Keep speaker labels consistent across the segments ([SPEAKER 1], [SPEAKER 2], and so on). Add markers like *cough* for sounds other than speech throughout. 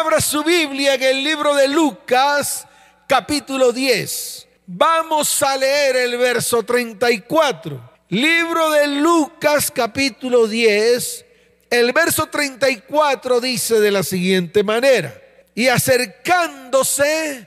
[SPEAKER 1] abra su Biblia en el libro de Lucas, capítulo 10. Vamos a leer el verso 34. Libro de Lucas, capítulo 10. El verso 34 dice de la siguiente manera. Y acercándose,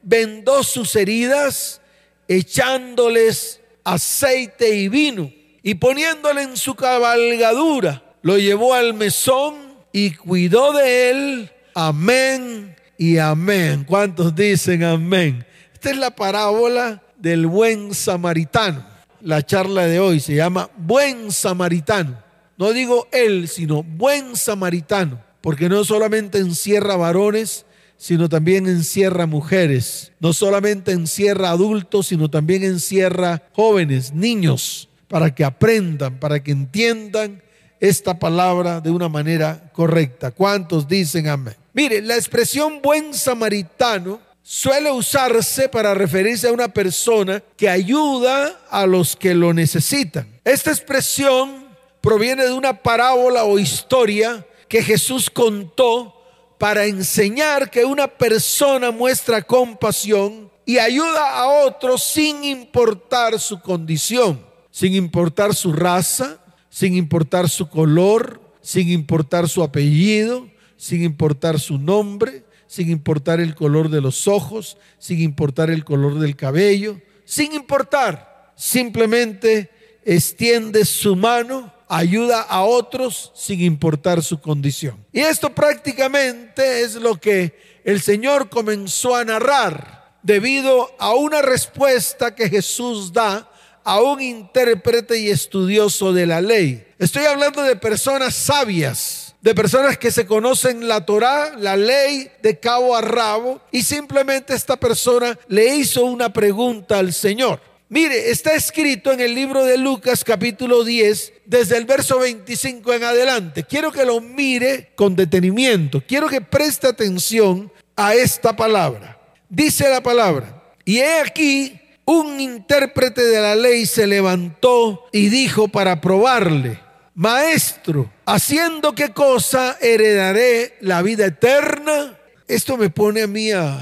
[SPEAKER 1] vendó sus heridas, echándoles aceite y vino, y poniéndole en su cabalgadura, lo llevó al mesón y cuidó de él. Amén y amén. ¿Cuántos dicen amén? Esta es la parábola del buen samaritano. La charla de hoy se llama Buen Samaritano. No digo él, sino buen samaritano, porque no solamente encierra varones, sino también encierra mujeres. No solamente encierra adultos, sino también encierra jóvenes, niños, para que aprendan, para que entiendan esta palabra de una manera correcta. ¿Cuántos dicen amén? Mire, la expresión buen samaritano suele usarse para referirse a una persona que ayuda a los que lo necesitan. Esta expresión proviene de una parábola o historia que Jesús contó para enseñar que una persona muestra compasión y ayuda a otros sin importar su condición, sin importar su raza, sin importar su color, sin importar su apellido, sin importar su nombre, sin importar el color de los ojos, sin importar el color del cabello, sin importar, simplemente extiende su mano, ayuda a otros sin importar su condición. Y esto prácticamente es lo que el Señor comenzó a narrar debido a una respuesta que Jesús da a un intérprete y estudioso de la ley. Estoy hablando de personas sabias, de personas que se conocen la Torá, la ley de cabo a rabo, y simplemente esta persona le hizo una pregunta al Señor. Mire, está escrito en el libro de Lucas capítulo 10, desde el verso 25 en adelante. Quiero que lo mire con detenimiento, quiero que preste atención a esta palabra. Dice la palabra, y he aquí un intérprete de la ley se levantó y dijo para probarle, Maestro, ¿haciendo qué cosa heredaré la vida eterna? Esto me pone a mí a,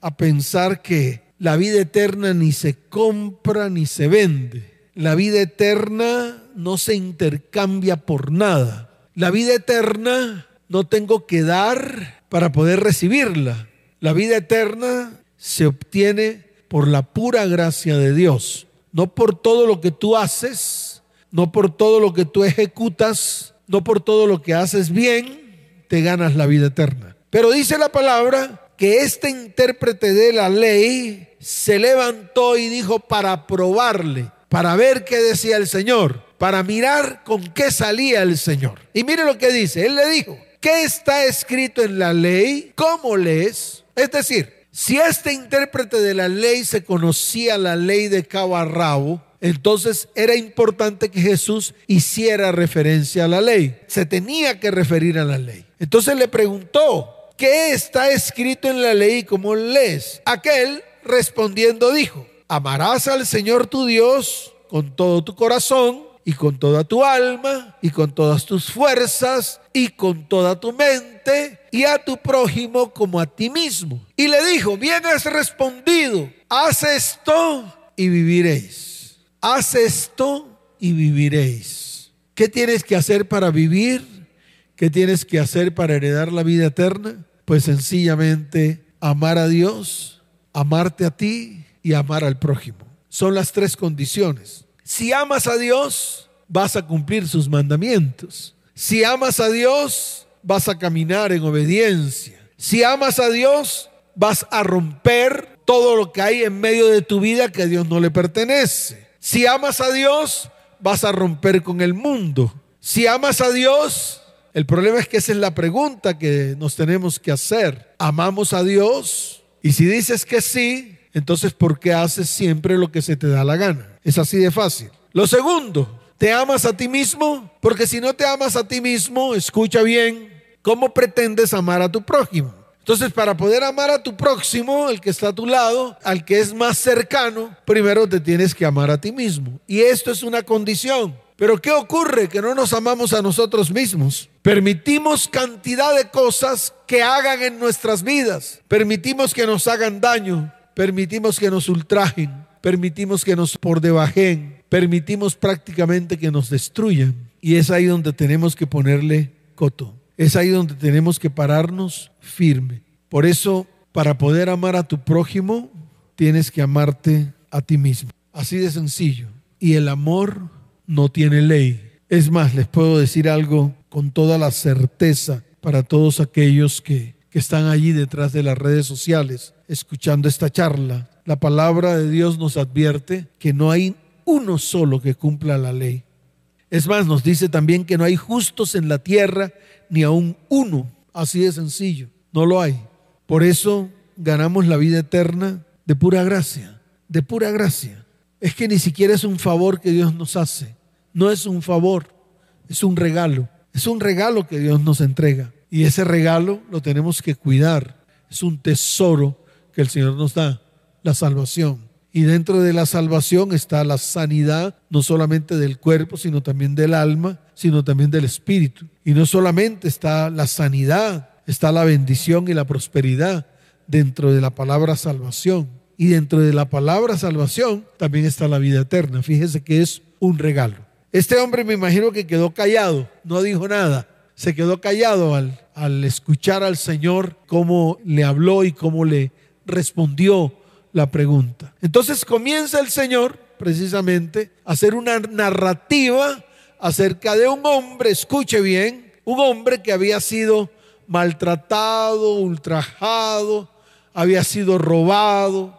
[SPEAKER 1] a pensar que la vida eterna ni se compra ni se vende. La vida eterna no se intercambia por nada. La vida eterna no tengo que dar para poder recibirla. La vida eterna se obtiene por la pura gracia de Dios, no por todo lo que tú haces, no por todo lo que tú ejecutas, no por todo lo que haces bien, te ganas la vida eterna. Pero dice la palabra que este intérprete de la ley se levantó y dijo para probarle, para ver qué decía el Señor, para mirar con qué salía el Señor. Y mire lo que dice, él le dijo, ¿qué está escrito en la ley? ¿Cómo lees? Es decir, si este intérprete de la ley se conocía la ley de cabo entonces era importante que Jesús hiciera referencia a la ley. Se tenía que referir a la ley. Entonces le preguntó, ¿qué está escrito en la ley como lees? Aquel respondiendo dijo, amarás al Señor tu Dios con todo tu corazón y con toda tu alma y con todas tus fuerzas y con toda tu mente y a tu prójimo como a ti mismo. Y le dijo, bien has respondido, haz esto y viviréis. Haz esto y viviréis. ¿Qué tienes que hacer para vivir? ¿Qué tienes que hacer para heredar la vida eterna? Pues sencillamente amar a Dios, amarte a ti y amar al prójimo. Son las tres condiciones. Si amas a Dios, vas a cumplir sus mandamientos. Si amas a Dios, vas a caminar en obediencia. Si amas a Dios, vas a romper todo lo que hay en medio de tu vida que a Dios no le pertenece. Si amas a Dios, vas a romper con el mundo. Si amas a Dios, el problema es que esa es la pregunta que nos tenemos que hacer. ¿Amamos a Dios? Y si dices que sí, entonces ¿por qué haces siempre lo que se te da la gana? Es así de fácil. Lo segundo, ¿te amas a ti mismo? Porque si no te amas a ti mismo, escucha bien, ¿cómo pretendes amar a tu prójimo? Entonces, para poder amar a tu próximo, el que está a tu lado, al que es más cercano, primero te tienes que amar a ti mismo. Y esto es una condición. Pero ¿qué ocurre? Que no nos amamos a nosotros mismos. Permitimos cantidad de cosas que hagan en nuestras vidas. Permitimos que nos hagan daño. Permitimos que nos ultrajen. Permitimos que nos por debajen. Permitimos prácticamente que nos destruyan. Y es ahí donde tenemos que ponerle coto. Es ahí donde tenemos que pararnos firme. Por eso, para poder amar a tu prójimo, tienes que amarte a ti mismo. Así de sencillo. Y el amor no tiene ley. Es más, les puedo decir algo con toda la certeza para todos aquellos que, que están allí detrás de las redes sociales escuchando esta charla. La palabra de Dios nos advierte que no hay uno solo que cumpla la ley. Es más, nos dice también que no hay justos en la tierra, ni aún uno. Así de sencillo. No lo hay. Por eso ganamos la vida eterna de pura gracia, de pura gracia. Es que ni siquiera es un favor que Dios nos hace. No es un favor, es un regalo. Es un regalo que Dios nos entrega. Y ese regalo lo tenemos que cuidar. Es un tesoro que el Señor nos da, la salvación. Y dentro de la salvación está la sanidad, no solamente del cuerpo, sino también del alma, sino también del espíritu. Y no solamente está la sanidad, está la bendición y la prosperidad dentro de la palabra salvación. Y dentro de la palabra salvación también está la vida eterna. Fíjese que es un regalo. Este hombre me imagino que quedó callado, no dijo nada. Se quedó callado al, al escuchar al Señor cómo le habló y cómo le respondió la pregunta. Entonces comienza el Señor precisamente a hacer una narrativa acerca de un hombre, escuche bien, un hombre que había sido maltratado, ultrajado, había sido robado,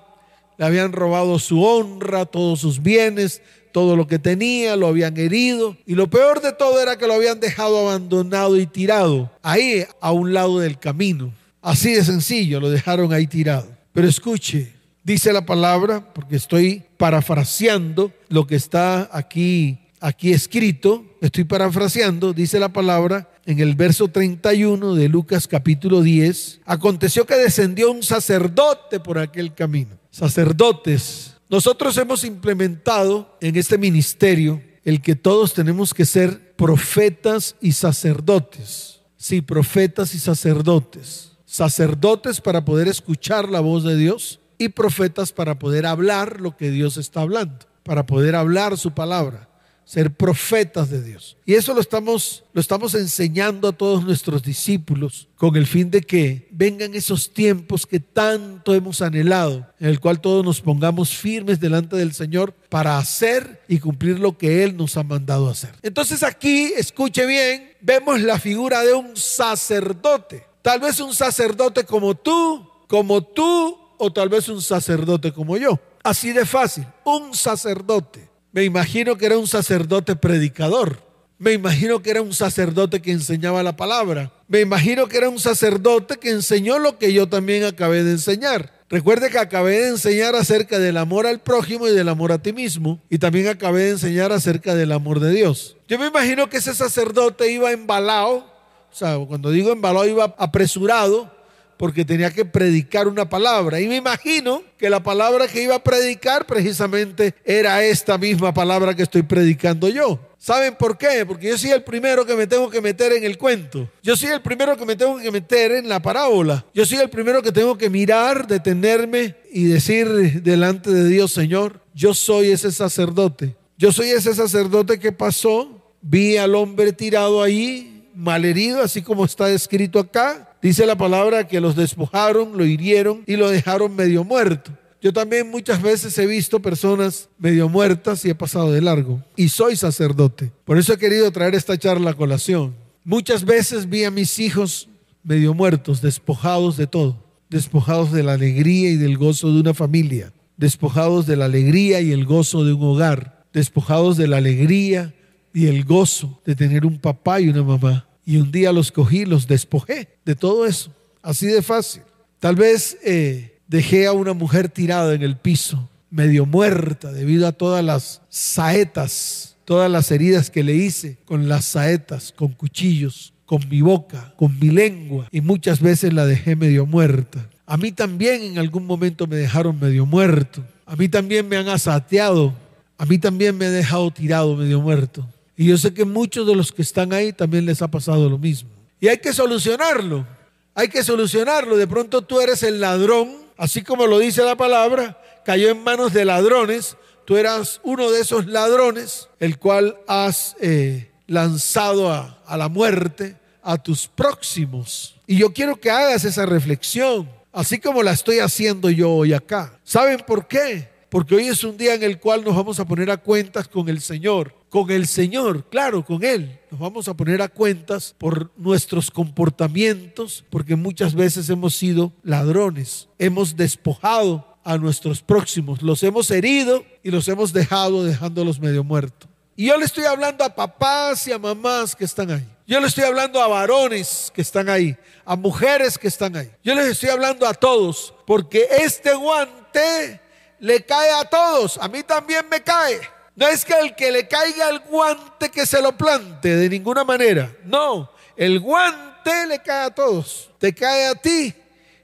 [SPEAKER 1] le habían robado su honra, todos sus bienes, todo lo que tenía, lo habían herido y lo peor de todo era que lo habían dejado abandonado y tirado ahí a un lado del camino. Así de sencillo, lo dejaron ahí tirado. Pero escuche, dice la palabra, porque estoy parafraseando lo que está aquí, aquí escrito, estoy parafraseando, dice la palabra en el verso 31 de Lucas capítulo 10, aconteció que descendió un sacerdote por aquel camino. Sacerdotes nosotros hemos implementado en este ministerio el que todos tenemos que ser profetas y sacerdotes. Sí, profetas y sacerdotes. Sacerdotes para poder escuchar la voz de Dios y profetas para poder hablar lo que Dios está hablando, para poder hablar su palabra ser profetas de Dios. Y eso lo estamos, lo estamos enseñando a todos nuestros discípulos con el fin de que vengan esos tiempos que tanto hemos anhelado, en el cual todos nos pongamos firmes delante del Señor para hacer y cumplir lo que Él nos ha mandado hacer. Entonces aquí, escuche bien, vemos la figura de un sacerdote. Tal vez un sacerdote como tú, como tú, o tal vez un sacerdote como yo. Así de fácil, un sacerdote. Me imagino que era un sacerdote predicador. Me imagino que era un sacerdote que enseñaba la palabra. Me imagino que era un sacerdote que enseñó lo que yo también acabé de enseñar. Recuerde que acabé de enseñar acerca del amor al prójimo y del amor a ti mismo. Y también acabé de enseñar acerca del amor de Dios. Yo me imagino que ese sacerdote iba embalado. O sea, cuando digo embalado, iba apresurado porque tenía que predicar una palabra. Y me imagino que la palabra que iba a predicar precisamente era esta misma palabra que estoy predicando yo. ¿Saben por qué? Porque yo soy el primero que me tengo que meter en el cuento. Yo soy el primero que me tengo que meter en la parábola. Yo soy el primero que tengo que mirar, detenerme y decir delante de Dios, Señor, yo soy ese sacerdote. Yo soy ese sacerdote que pasó, vi al hombre tirado ahí, malherido, así como está escrito acá, Dice la palabra que los despojaron, lo hirieron y lo dejaron medio muerto. Yo también muchas veces he visto personas medio muertas y he pasado de largo. Y soy sacerdote. Por eso he querido traer esta charla a colación. Muchas veces vi a mis hijos medio muertos, despojados de todo. Despojados de la alegría y del gozo de una familia. Despojados de la alegría y el gozo de un hogar. Despojados de la alegría y el gozo de tener un papá y una mamá. Y un día los cogí, los despojé de todo eso. Así de fácil. Tal vez eh, dejé a una mujer tirada en el piso, medio muerta, debido a todas las saetas, todas las heridas que le hice con las saetas, con cuchillos, con mi boca, con mi lengua. Y muchas veces la dejé medio muerta. A mí también en algún momento me dejaron medio muerto. A mí también me han asateado. A mí también me han dejado tirado medio muerto. Y yo sé que muchos de los que están ahí también les ha pasado lo mismo. Y hay que solucionarlo. Hay que solucionarlo. De pronto tú eres el ladrón, así como lo dice la palabra, cayó en manos de ladrones. Tú eras uno de esos ladrones, el cual has eh, lanzado a, a la muerte a tus próximos. Y yo quiero que hagas esa reflexión, así como la estoy haciendo yo hoy acá. ¿Saben por qué? Porque hoy es un día en el cual nos vamos a poner a cuentas con el Señor. Con el Señor, claro, con Él. Nos vamos a poner a cuentas por nuestros comportamientos, porque muchas veces hemos sido ladrones. Hemos despojado a nuestros próximos, los hemos herido y los hemos dejado dejándolos medio muertos. Y yo le estoy hablando a papás y a mamás que están ahí. Yo le estoy hablando a varones que están ahí, a mujeres que están ahí. Yo les estoy hablando a todos, porque este guante le cae a todos. A mí también me cae. No es que el que le caiga el guante que se lo plante de ninguna manera. No, el guante le cae a todos. Te cae a ti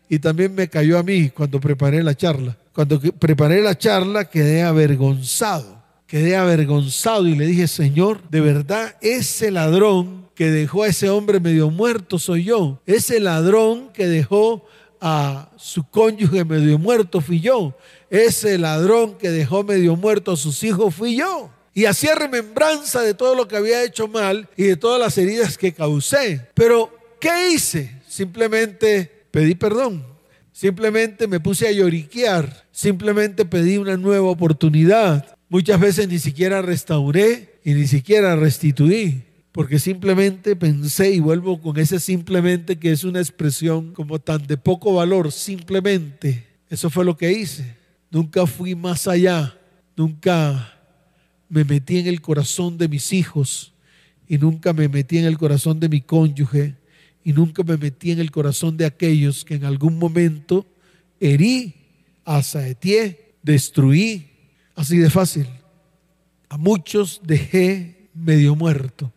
[SPEAKER 1] y también me cayó a mí cuando preparé la charla. Cuando preparé la charla quedé avergonzado quedé avergonzado y le dije, Señor, de verdad, ese ladrón que dejó a ese hombre medio muerto soy yo. Ese ladrón que dejó a su cónyuge medio muerto fui yo. Ese ladrón que dejó medio muerto a sus hijos fui yo. Y hacía remembranza de todo lo que había hecho mal y de todas las heridas que causé. Pero, ¿qué hice? Simplemente pedí perdón. Simplemente me puse a lloriquear. Simplemente pedí una nueva oportunidad. Muchas veces ni siquiera restauré y ni siquiera restituí, porque simplemente pensé y vuelvo con ese simplemente que es una expresión como tan de poco valor, simplemente. Eso fue lo que hice. Nunca fui más allá, nunca me metí en el corazón de mis hijos y nunca me metí en el corazón de mi cónyuge y nunca me metí en el corazón de aquellos que en algún momento herí, asaetié, destruí, Así de fácil. A muchos dejé medio muerto.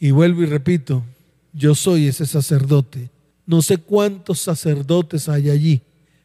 [SPEAKER 1] Y vuelvo y repito, yo soy ese sacerdote. No sé cuántos sacerdotes hay allí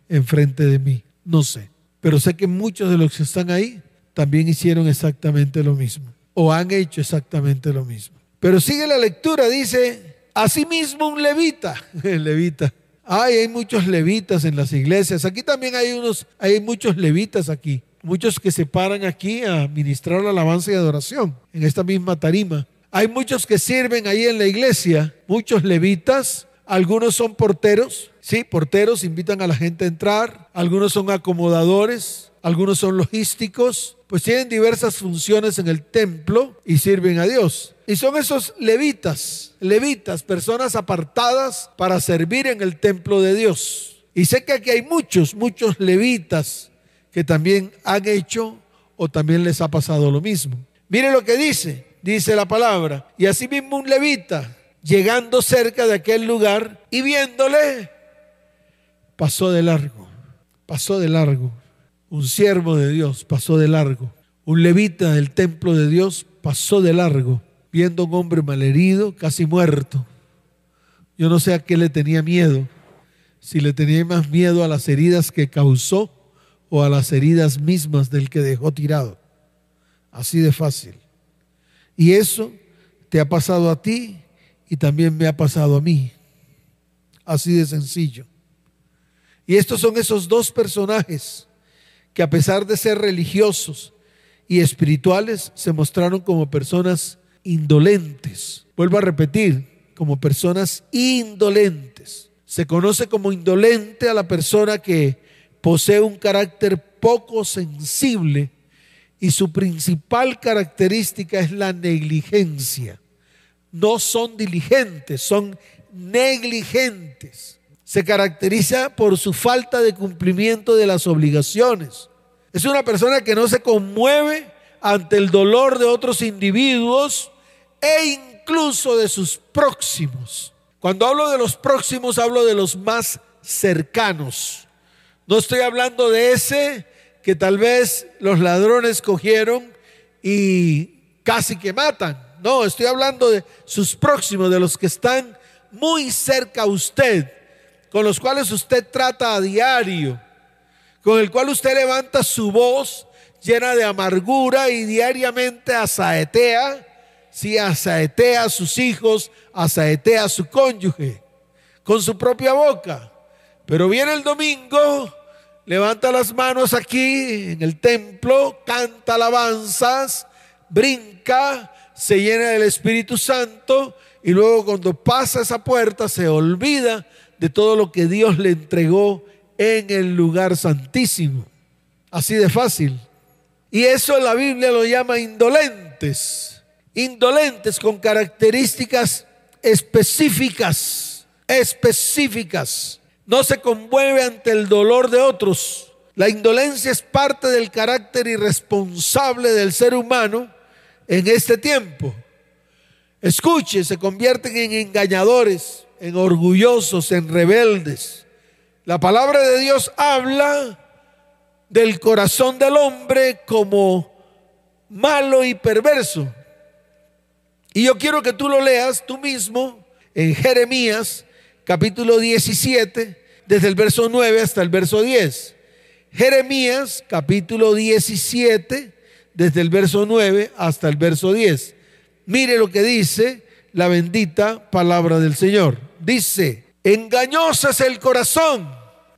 [SPEAKER 1] enfrente de mí. No sé. Pero sé que muchos de los que están ahí también hicieron exactamente lo mismo. O han hecho exactamente lo mismo. Pero sigue la lectura, dice, asimismo un levita. *laughs* Levita. Ay, hay muchos levitas en las iglesias. Aquí también hay unos, hay muchos levitas aquí muchos que se paran aquí a ministrar la alabanza y adoración en esta misma tarima. Hay muchos que sirven ahí en la iglesia, muchos levitas, algunos son porteros, sí, porteros invitan a la gente a entrar, algunos son acomodadores, algunos son logísticos, pues tienen diversas funciones en el templo y sirven a Dios. Y son esos levitas, levitas, personas apartadas para servir en el templo de Dios. Y sé que aquí hay muchos, muchos levitas que también han hecho o también les ha pasado lo mismo. Mire lo que dice, dice la palabra. Y así mismo un levita, llegando cerca de aquel lugar y viéndole, pasó de largo, pasó de largo. Un siervo de Dios pasó de largo. Un levita del templo de Dios pasó de largo, viendo a un hombre malherido, casi muerto. Yo no sé a qué le tenía miedo, si le tenía más miedo a las heridas que causó o a las heridas mismas del que dejó tirado. Así de fácil. Y eso te ha pasado a ti y también me ha pasado a mí. Así de sencillo. Y estos son esos dos personajes que a pesar de ser religiosos y espirituales, se mostraron como personas indolentes. Vuelvo a repetir, como personas indolentes. Se conoce como indolente a la persona que posee un carácter poco sensible y su principal característica es la negligencia. No son diligentes, son negligentes. Se caracteriza por su falta de cumplimiento de las obligaciones. Es una persona que no se conmueve ante el dolor de otros individuos e incluso de sus próximos. Cuando hablo de los próximos, hablo de los más cercanos. No estoy hablando de ese que tal vez los ladrones cogieron y casi que matan. No, estoy hablando de sus próximos, de los que están muy cerca a usted, con los cuales usted trata a diario, con el cual usted levanta su voz llena de amargura y diariamente asaetea, si asaetea a sus hijos, asaetea a su cónyuge con su propia boca. Pero viene el domingo, levanta las manos aquí en el templo, canta alabanzas, brinca, se llena del Espíritu Santo y luego cuando pasa esa puerta se olvida de todo lo que Dios le entregó en el lugar santísimo. Así de fácil. Y eso la Biblia lo llama indolentes. Indolentes con características específicas, específicas. No se conmueve ante el dolor de otros. La indolencia es parte del carácter irresponsable del ser humano en este tiempo. Escuche, se convierten en engañadores, en orgullosos, en rebeldes. La palabra de Dios habla del corazón del hombre como malo y perverso. Y yo quiero que tú lo leas tú mismo en Jeremías capítulo 17, desde el verso 9 hasta el verso 10. Jeremías capítulo 17, desde el verso 9 hasta el verso 10. Mire lo que dice la bendita palabra del Señor. Dice, engañoso es el corazón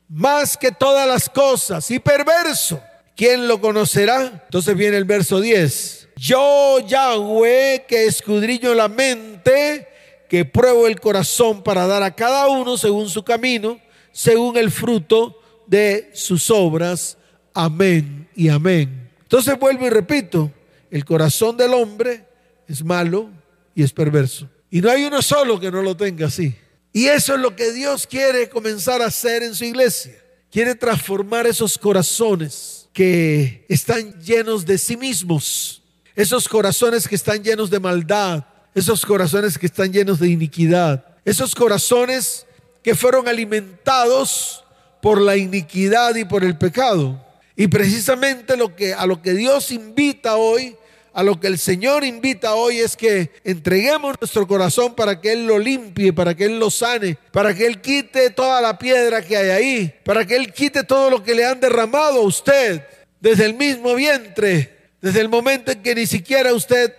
[SPEAKER 1] más que todas las cosas y perverso. ¿Quién lo conocerá? Entonces viene el verso 10. Yo, Yahweh, que escudriño la mente, que pruebo el corazón para dar a cada uno según su camino, según el fruto de sus obras. Amén y amén. Entonces vuelvo y repito, el corazón del hombre es malo y es perverso. Y no hay uno solo que no lo tenga así. Y eso es lo que Dios quiere comenzar a hacer en su iglesia. Quiere transformar esos corazones que están llenos de sí mismos. Esos corazones que están llenos de maldad. Esos corazones que están llenos de iniquidad. Esos corazones que fueron alimentados por la iniquidad y por el pecado. Y precisamente a lo que Dios invita hoy a lo que el Señor invita hoy es que entreguemos nuestro corazón para que Él lo limpie, para que Él lo sane, para que Él quite toda la piedra que hay ahí, para que Él quite todo lo que le han derramado a usted desde el mismo vientre, desde el momento en que ni siquiera usted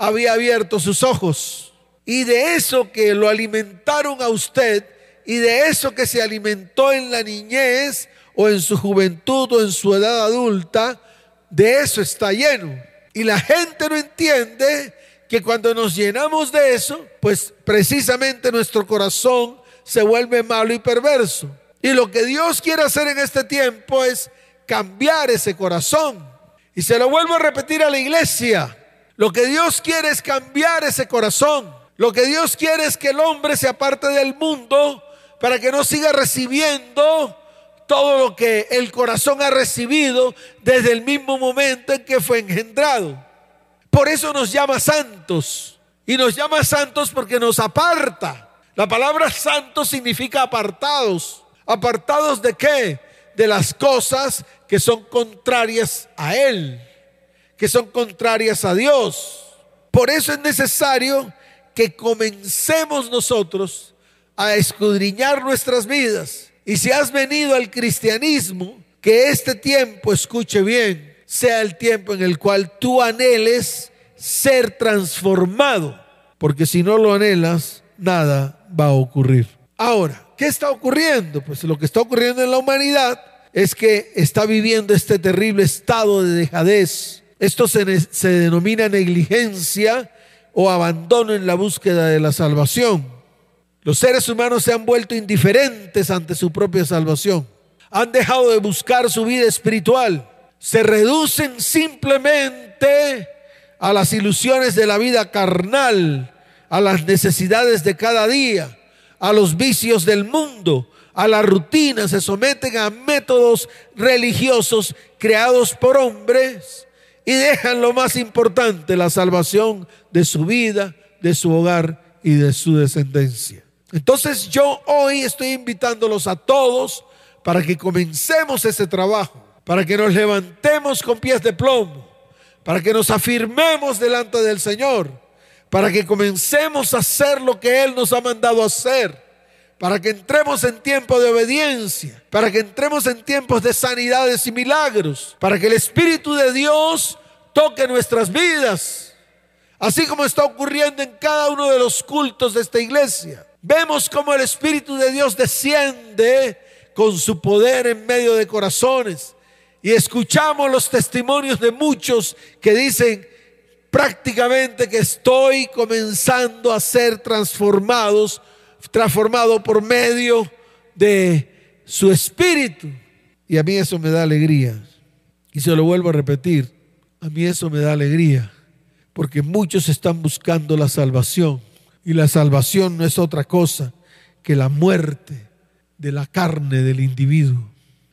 [SPEAKER 1] había abierto sus ojos. Y de eso que lo alimentaron a usted y de eso que se alimentó en la niñez o en su juventud o en su edad adulta, de eso está lleno. Y la gente no entiende que cuando nos llenamos de eso, pues precisamente nuestro corazón se vuelve malo y perverso. Y lo que Dios quiere hacer en este tiempo es cambiar ese corazón. Y se lo vuelvo a repetir a la iglesia. Lo que Dios quiere es cambiar ese corazón. Lo que Dios quiere es que el hombre se aparte del mundo para que no siga recibiendo todo lo que el corazón ha recibido desde el mismo momento en que fue engendrado. Por eso nos llama santos. Y nos llama santos porque nos aparta. La palabra santo significa apartados. ¿Apartados de qué? De las cosas que son contrarias a Él, que son contrarias a Dios. Por eso es necesario que comencemos nosotros a escudriñar nuestras vidas y si has venido al cristianismo, que este tiempo, escuche bien, sea el tiempo en el cual tú anheles ser transformado, porque si no lo anhelas, nada va a ocurrir. Ahora, ¿qué está ocurriendo? Pues lo que está ocurriendo en la humanidad es que está viviendo este terrible estado de dejadez. Esto se, denomina negligencia o abandono en la búsqueda de la salvación. Los seres humanos se han vuelto indiferentes ante su propia salvación. Han dejado de buscar su vida espiritual. Se reducen simplemente a las ilusiones de la vida carnal, a las necesidades de cada día, a los vicios del mundo, a la rutina, se someten a métodos religiosos creados por hombres y dejan lo más importante, la salvación de su vida, de su hogar y de su descendencia. Entonces yo hoy estoy invitándolos a todos para que comencemos ese trabajo, para que nos levantemos con pies de plomo, para que nos afirmemos delante del Señor, para que comencemos a hacer lo que Él nos ha mandado hacer, para que entremos en tiempo de obediencia, para que entremos en tiempos de sanidades y milagros, para que el Espíritu de Dios toque nuestras vidas, así como está ocurriendo en cada uno de los cultos de esta iglesia. Vemos cómo el Espíritu de Dios desciende con su poder en medio de corazones y escuchamos los testimonios de muchos que dicen prácticamente que estoy comenzando a ser transformados, transformado por medio de su espíritu. Y a mí eso me da alegría. Y se lo vuelvo a repetir, a mí eso me da alegría, porque muchos están buscando la salvación. Y la salvación no es otra cosa que la muerte de la carne del individuo.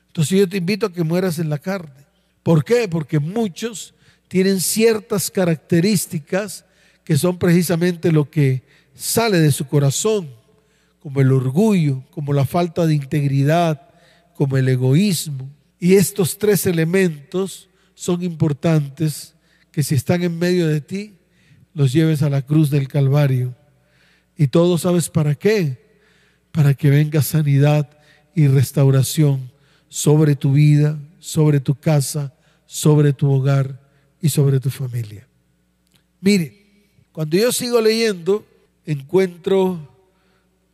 [SPEAKER 1] Entonces yo te invito a que mueras en la carne. ¿Por qué? Porque muchos tienen ciertas características que son precisamente lo que sale de su corazón, como el orgullo, como la falta de integridad, como el egoísmo. Y estos tres elementos son importantes que si están en medio de ti, los lleves a la cruz del Calvario. Y todo sabes para qué? Para que venga sanidad y restauración sobre tu vida, sobre tu casa, sobre tu hogar y sobre tu familia. Mire, cuando yo sigo leyendo, encuentro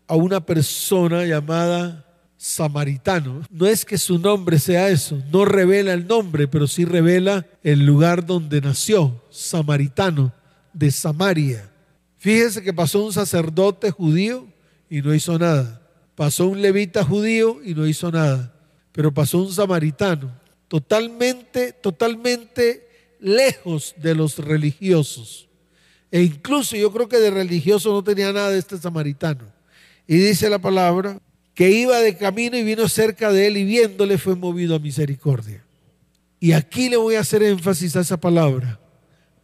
[SPEAKER 1] a una persona llamada samaritano. No es que su nombre sea eso, no revela el nombre, pero sí revela el lugar donde nació, samaritano, de Samaria. Fíjese que pasó un sacerdote judío y no hizo nada. Pasó un levita judío y no hizo nada pero pasó un samaritano, totalmente, totalmente lejos de los religiosos. E incluso yo creo que de religioso no tenía nada de este samaritano. Y dice la palabra que iba de camino y vino cerca de él y viéndole fue movido a misericordia. Y aquí le voy a hacer énfasis a esa palabra,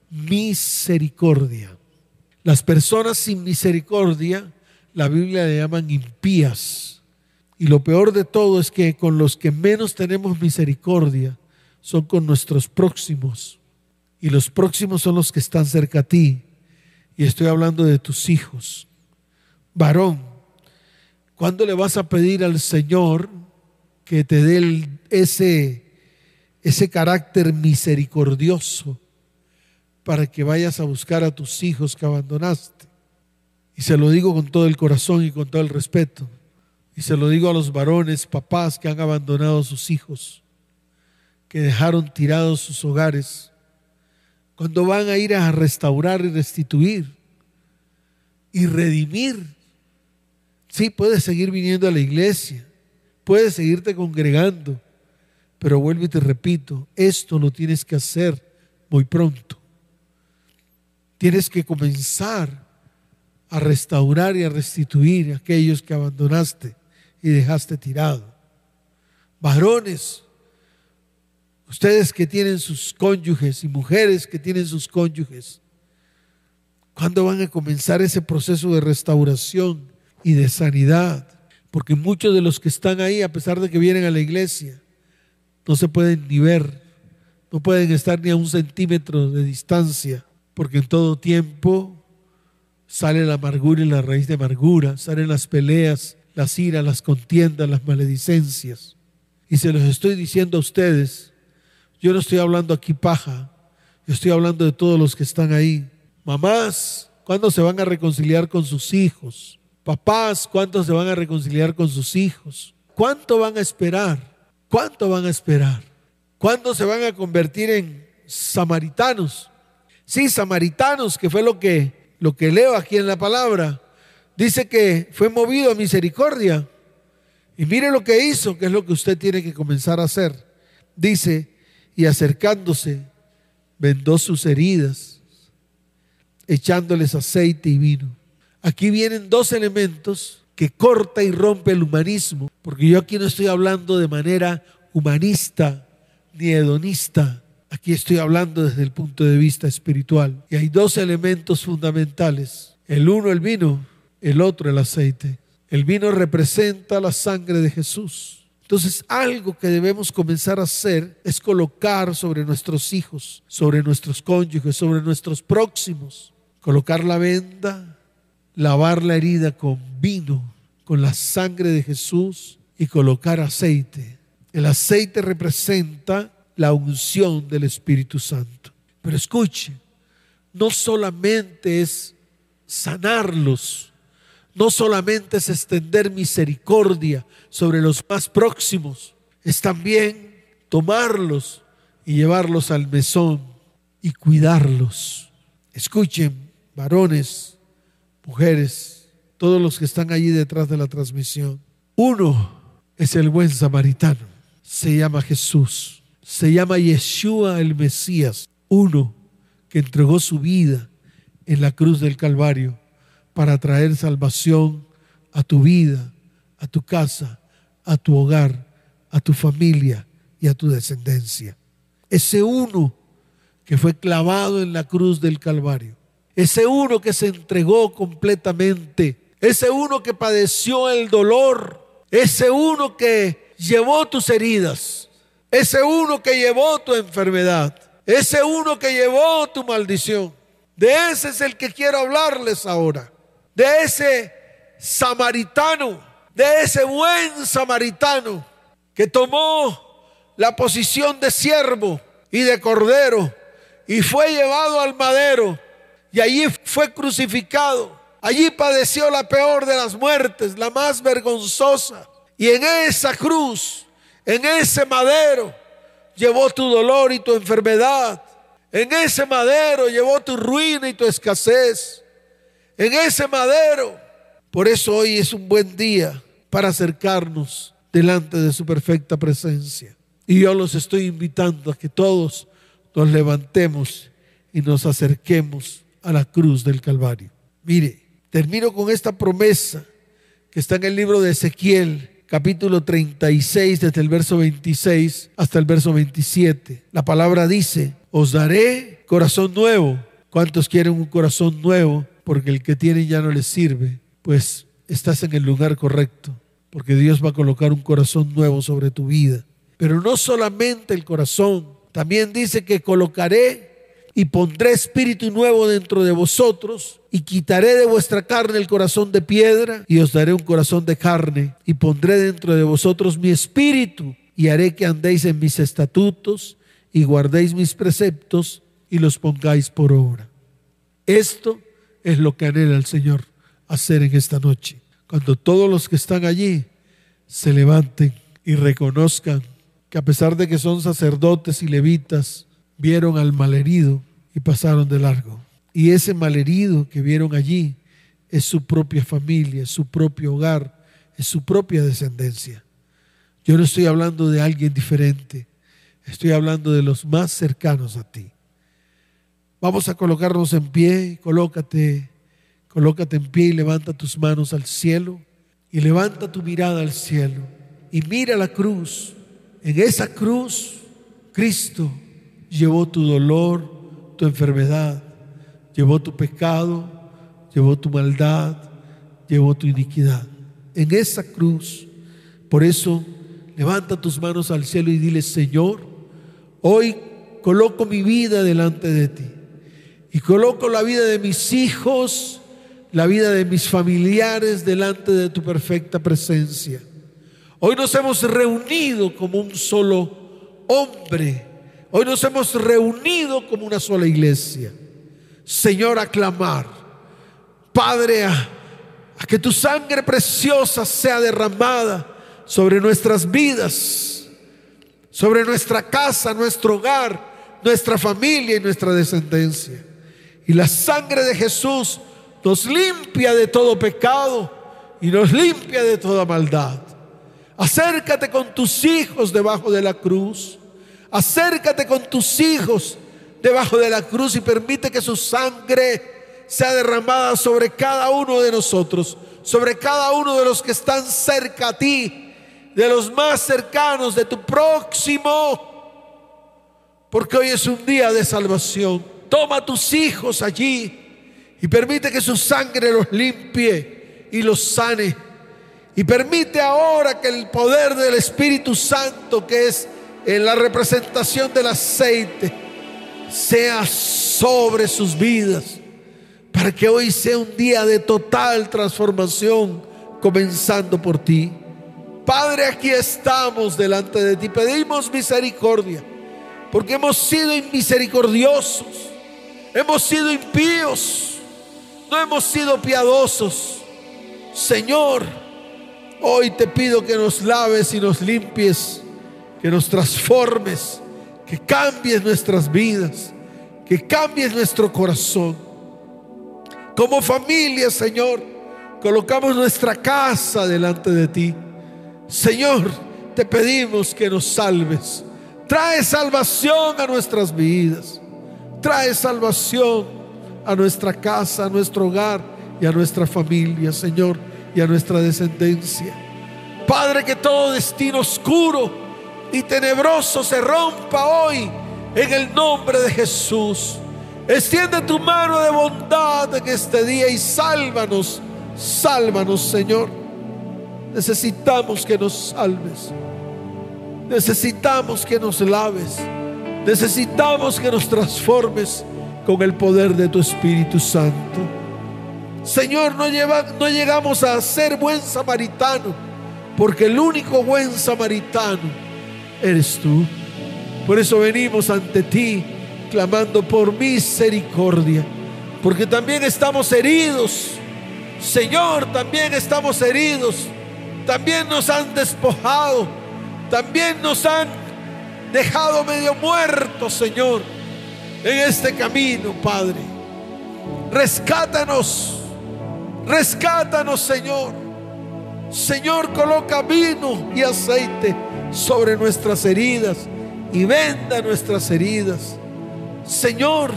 [SPEAKER 1] misericordia. Las personas sin misericordia, la Biblia le llaman impías y lo peor de todo es que con los que menos tenemos misericordia son con nuestros próximos. Y los próximos son los que están cerca a ti. Y estoy hablando de tus hijos. Varón, ¿cuándo le vas a pedir al Señor que te dé ese, ese carácter misericordioso para que vayas a buscar a tus hijos que abandonaste? Y se lo digo con todo el corazón y con todo el respeto. Y se lo digo a los varones, papás que han abandonado a sus hijos, que dejaron tirados sus hogares, cuando van a ir a restaurar y restituir y redimir. Sí, puedes seguir viniendo a la iglesia, puedes seguirte congregando, pero vuelvo y te repito, esto lo tienes que hacer muy pronto. Tienes que comenzar a restaurar y a restituir a aquellos que abandonaste y dejaste tirado. Varones, ustedes que tienen sus cónyuges y mujeres que tienen sus cónyuges, ¿cuándo van a comenzar ese proceso de restauración y de sanidad? Porque muchos de los que están ahí, a pesar de que vienen a la iglesia, no se pueden ni ver, no pueden estar ni a un centímetro de distancia, porque en todo tiempo sale la amargura y la raíz de amargura, salen las peleas, las iras, las contiendas, las maledicencias. Y se los estoy diciendo a ustedes, yo no estoy hablando aquí paja, yo estoy hablando de todos los que están ahí. Mamás, ¿cuándo se van a reconciliar con sus hijos? Papás, ¿cuántos se van a reconciliar con sus hijos? ¿Cuánto van a esperar? ¿Cuánto van a esperar? ¿Cuándo se van a convertir en samaritanos? Sí, samaritanos, que fue lo que, lo que leo aquí en la palabra dice que fue movido a misericordia. Y mire lo que hizo, que es lo que usted tiene que comenzar a hacer. Dice, y acercándose, vendó sus heridas, echándoles aceite y vino. Aquí vienen dos elementos que corta y rompe el humanismo, porque yo aquí no estoy hablando de manera humanista ni hedonista. Aquí estoy hablando desde el punto de vista espiritual. Y hay dos elementos fundamentales. El uno, el vino, el otro el aceite. El vino representa la sangre de Jesús. Entonces, algo que debemos comenzar a hacer es colocar sobre nuestros hijos, sobre nuestros cónyuges, sobre nuestros próximos, colocar la venda, lavar la herida con vino, con la sangre de Jesús y colocar aceite. El aceite representa la unción del Espíritu Santo. Pero escuche, no solamente es sanarlos, no solamente es extender misericordia sobre los más próximos, es también tomarlos y llevarlos al mesón y cuidarlos. Escuchen, varones, mujeres, todos los que están allí detrás de la transmisión. Uno es el buen samaritano, se llama Jesús, se llama Yeshua el Mesías, uno que entregó su vida en la cruz del Calvario para traer salvación a tu vida, a tu casa, a tu hogar, a tu familia y a tu descendencia. Ese uno que fue clavado en la cruz del Calvario. Ese uno que se entregó completamente. Ese uno que padeció el dolor. Ese uno que llevó tus heridas. Ese uno que llevó tu enfermedad. Ese uno que llevó tu maldición. De ese es el que quiero hablarles ahora. De ese samaritano. De ese buen samaritano que tomó la posición de siervo y de cordero y fue llevado al madero y allí fue crucificado. Allí padeció la peor de las muertes, la más vergonzosa. Y en esa cruz, en ese madero, llevó tu dolor y tu enfermedad. En ese madero llevó tu ruina y tu escasez. En ese madero. Por eso hoy es un buen día para acercarnos delante de su perfecta presencia. Y yo los estoy invitando a que todos nos levantemos y nos acerquemos a la cruz del Calvario. Mire, termino con esta promesa que está en el libro de Ezequiel, capítulo 36, desde el verso 26 hasta el verso 27. La palabra dice, os daré corazón nuevo. ¿Cuántos quieren un corazón nuevo? Porque el que tienen ya no les sirve. Pues estás en el lugar correcto, porque Dios va a colocar un corazón nuevo sobre tu vida. Pero no solamente el corazón, también dice que colocaré y pondré espíritu nuevo dentro de vosotros y quitaré de vuestra carne el corazón de piedra y os daré un corazón de carne y pondré dentro de vosotros mi espíritu y haré que andéis en mis estatutos y guardéis mis preceptos y los pongáis por obra. Esto es lo que anhela el Señor hacer en esta noche. Cuando todos los que están allí se levanten y reconozcan que a pesar de que son sacerdotes y levitas, vieron al malherido y pasaron de largo. Y ese malherido que vieron allí es su propia familia, es su propio hogar, es su propia descendencia. Yo no estoy hablando de alguien diferente, estoy hablando de los más cercanos a ti. Vamos a colocarnos en pie, colócate, colócate en pie y levanta tus manos al cielo y levanta tu mirada al cielo y mira la cruz en esa cruz, Cristo llevó tu dolor, tu enfermedad, llevó tu pecado, llevó tu maldad, llevó tu iniquidad. En esa cruz, por eso, levanta tus manos al cielo y dile, Señor, hoy coloco mi vida delante de ti y coloco la vida de mis hijos, la vida de mis familiares delante de tu perfecta presencia. Hoy nos hemos reunido como un solo hombre. Hoy nos hemos reunido como una sola iglesia. Señor, a clamar. Padre, a, que tu sangre preciosa sea derramada sobre nuestras vidas, sobre nuestra casa, nuestro hogar, nuestra familia y nuestra descendencia. Y la sangre de Jesús nos limpia de todo pecado y nos limpia de toda maldad. Acércate con tus hijos debajo de la cruz. Acércate con tus hijos debajo de la cruz y permite que su sangre sea derramada sobre cada uno de nosotros, sobre cada uno de los que están cerca a ti, de los más cercanos, de tu próximo. Porque hoy es un día de salvación. Toma a tus hijos allí y permite que su sangre los limpie y los sane y permite ahora que el poder del Espíritu Santo, que es en la representación del aceite, sea sobre sus vidas. Para que hoy sea un día de total transformación, comenzando por ti. Padre, aquí estamos delante de ti. Pedimos misericordia, porque hemos sido inmisericordiosos, hemos sido impíos, no hemos sido piadosos. Señor, hoy te pido que nos laves y nos limpies, que nos transformes, que cambies nuestras vidas, que cambies nuestro corazón. Como familia, Señor, colocamos nuestra casa delante de ti. Señor, te pedimos que nos salves. Trae salvación a nuestras vidas. Trae salvación a nuestra casa, a nuestro hogar y a nuestra familia, Señor, y a nuestra descendencia. Padre, que todo destino oscuro y tenebroso se rompa hoy en el nombre de Jesús. Extiende tu mano de bondad en este día y sálvanos, sálvanos, Señor. Necesitamos que nos salves. Necesitamos que nos laves. Necesitamos que nos transformes con el poder de tu Espíritu Santo. Señor, no, no llegamos a ser buen samaritano, porque el único buen samaritano eres tú. Por eso venimos ante ti clamando por misericordia, porque también estamos heridos. Señor, también estamos heridos. También nos han despojado. También nos han dejado medio muertos, Señor, en este camino, Padre. Rescátanos. Rescátanos, Señor. Señor, coloca vino y aceite sobre nuestras heridas y venda nuestras heridas. Señor,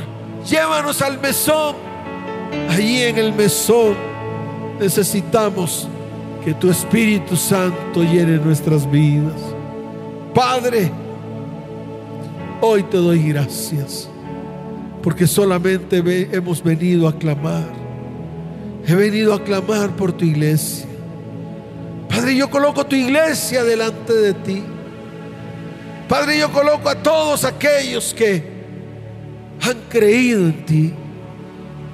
[SPEAKER 1] llévanos al mesón. Allí en el mesón necesitamos que tu Espíritu Santo llene nuestras vidas. Padre, hoy te doy gracias porque solamente hemos venido a clamar. He venido a clamar por tu iglesia. Padre, yo coloco tu iglesia delante de ti. Padre, yo coloco a todos aquellos que han creído en ti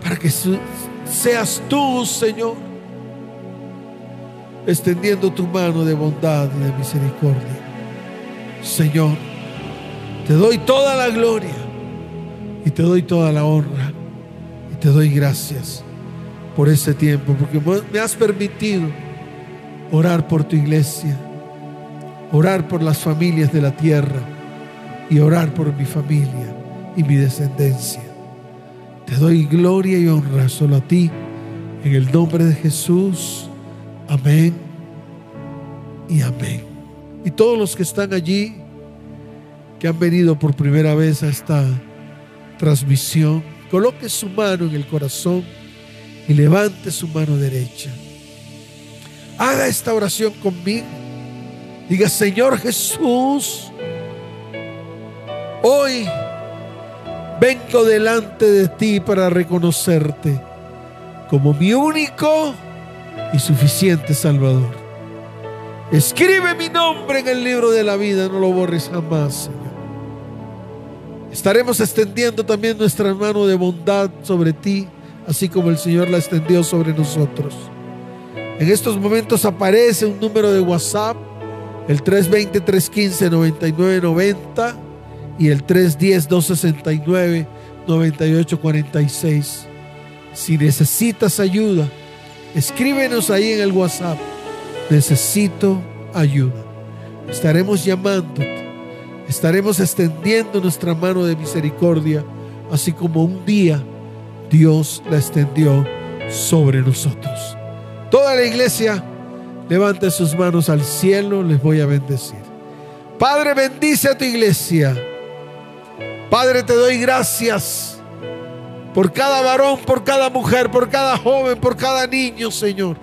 [SPEAKER 1] para que seas tú, Señor, extendiendo tu mano de bondad y de misericordia. Señor, te doy toda la gloria y te doy toda la honra y te doy gracias por ese tiempo, porque me has permitido orar por tu iglesia, orar por las familias de la tierra y orar por mi familia y mi descendencia. Te doy gloria y honra solo a ti, en el nombre de Jesús. Amén y amén. Y todos los que están allí, que han venido por primera vez a esta transmisión, coloque su mano en el corazón y levante su mano derecha. Haga esta oración conmigo. Diga, Señor Jesús, hoy vengo delante de ti para reconocerte como mi único y suficiente Salvador. Escribe mi nombre en el libro de la vida, no lo borres jamás, Señor. Estaremos extendiendo también nuestra mano de bondad sobre ti así como el Señor la extendió sobre nosotros. En estos momentos aparece un número de WhatsApp, el 320-315-9990 y el 310-269-9846. Si necesitas ayuda, escríbenos ahí en el WhatsApp. Necesito ayuda. Estaremos llamándote. Estaremos extendiendo nuestra mano de misericordia, así como un día Dios la extendió sobre nosotros. Toda la iglesia levante sus manos al cielo, les voy a bendecir. Padre, bendice a tu iglesia. Padre, te doy gracias por cada varón, por cada mujer, por cada joven, por cada niño, Señor.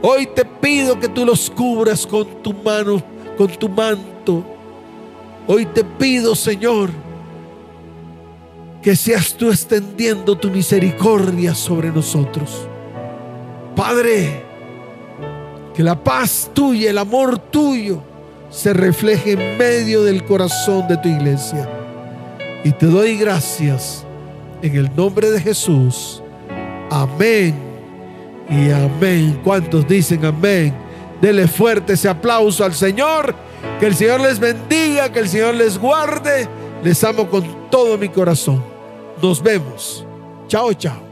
[SPEAKER 1] Hoy te pido que tú los cubras con tu mano, con tu manto. Hoy te pido, Señor, que seas tú extendiendo tu misericordia sobre nosotros. Padre, que la paz tuya, el amor tuyo se refleje en medio del corazón de tu iglesia. Y te doy gracias en el nombre de Jesús. Amén y amén. ¿Cuántos dicen amén? Dele fuerte ese aplauso al Señor. Que el Señor les bendiga, que el Señor les guarde. Les amo con todo mi corazón. Nos vemos. Chao, chao.